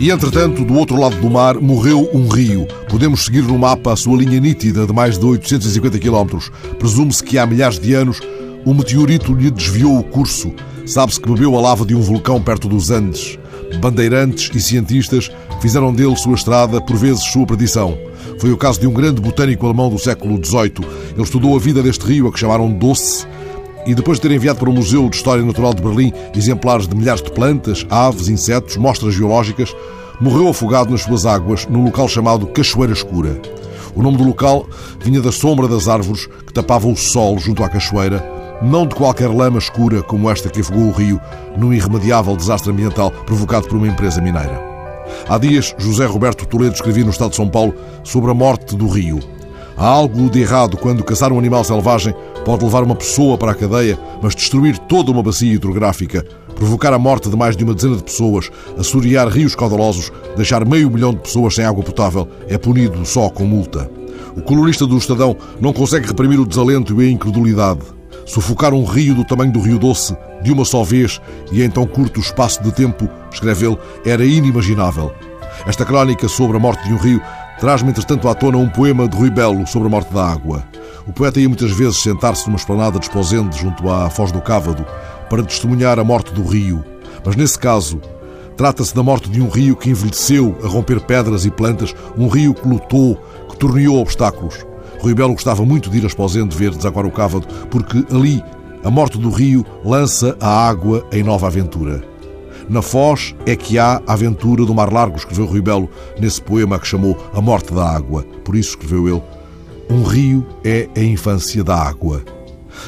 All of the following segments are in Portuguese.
E entretanto, do outro lado do mar, morreu um rio. Podemos seguir no mapa a sua linha nítida de mais de 850 km. Presume-se que há milhares de anos um meteorito lhe desviou o curso. Sabe-se que bebeu a lava de um vulcão perto dos Andes. Bandeirantes e cientistas fizeram dele sua estrada, por vezes sua perdição. Foi o caso de um grande botânico alemão do século XVIII. Ele estudou a vida deste rio, a que chamaram Doce, e depois de ter enviado para o Museu de História Natural de Berlim exemplares de milhares de plantas, aves, insetos, mostras geológicas, morreu afogado nas suas águas num local chamado Cachoeira Escura. O nome do local vinha da sombra das árvores que tapavam o sol junto à cachoeira, não de qualquer lama escura como esta que afogou o rio num irremediável desastre ambiental provocado por uma empresa mineira. Há dias, José Roberto Toledo escrevia no Estado de São Paulo sobre a morte do rio. Há algo de errado quando caçar um animal selvagem pode levar uma pessoa para a cadeia, mas destruir toda uma bacia hidrográfica, provocar a morte de mais de uma dezena de pessoas, assorear rios caudalosos, deixar meio milhão de pessoas sem água potável, é punido só com multa. O colunista do Estadão não consegue reprimir o desalento e a incredulidade. Sufocar um rio do tamanho do Rio Doce, de uma só vez e em tão curto espaço de tempo, escreve ele, era inimaginável. Esta crónica sobre a morte de um rio traz-me, entretanto, à tona um poema de Rui Belo sobre a morte da água. O poeta ia muitas vezes sentar-se numa esplanada desposente junto à Foz do Cávado para testemunhar a morte do rio. Mas nesse caso, trata-se da morte de um rio que envelheceu a romper pedras e plantas, um rio que lutou, que torneou obstáculos. Rui Belo gostava muito de ir a Esposende ver desaguar o Cávado, porque ali a morte do rio lança a água em nova aventura. Na Foz é que há a aventura do Mar Largo, escreveu Rui Belo nesse poema que chamou A Morte da Água. Por isso escreveu ele: Um rio é a infância da água.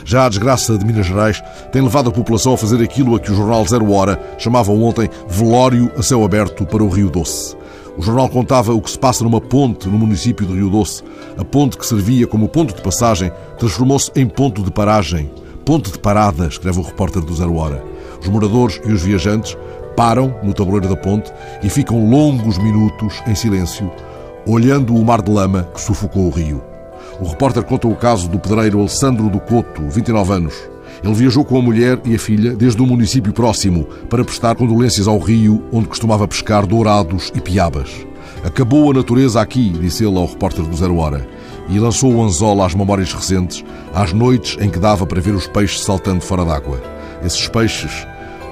Já a desgraça de Minas Gerais tem levado a população a fazer aquilo a que o jornal Zero Hora chamava ontem velório a céu aberto para o Rio Doce. O jornal contava o que se passa numa ponte no município de Rio Doce. A ponte que servia como ponto de passagem transformou-se em ponto de paragem. Ponte de parada, escreve o repórter do Zero Hora. Os moradores e os viajantes param no tabuleiro da ponte e ficam longos minutos em silêncio, olhando o mar de lama que sufocou o rio. O repórter conta o caso do pedreiro Alessandro do Couto, 29 anos. Ele viajou com a mulher e a filha desde um município próximo para prestar condolências ao rio onde costumava pescar dourados e piabas. Acabou a natureza aqui, disse ele ao repórter do Zero Hora, e lançou o anzol às memórias recentes, às noites em que dava para ver os peixes saltando fora d'água. Esses peixes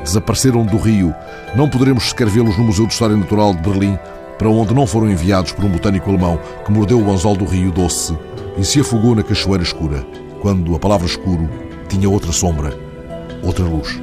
desapareceram do rio. Não poderemos sequer vê-los no Museu de História Natural de Berlim, para onde não foram enviados por um botânico alemão que mordeu o anzol do rio doce e se afogou na cachoeira escura, quando a palavra escuro tinha outra sombra, outra luz.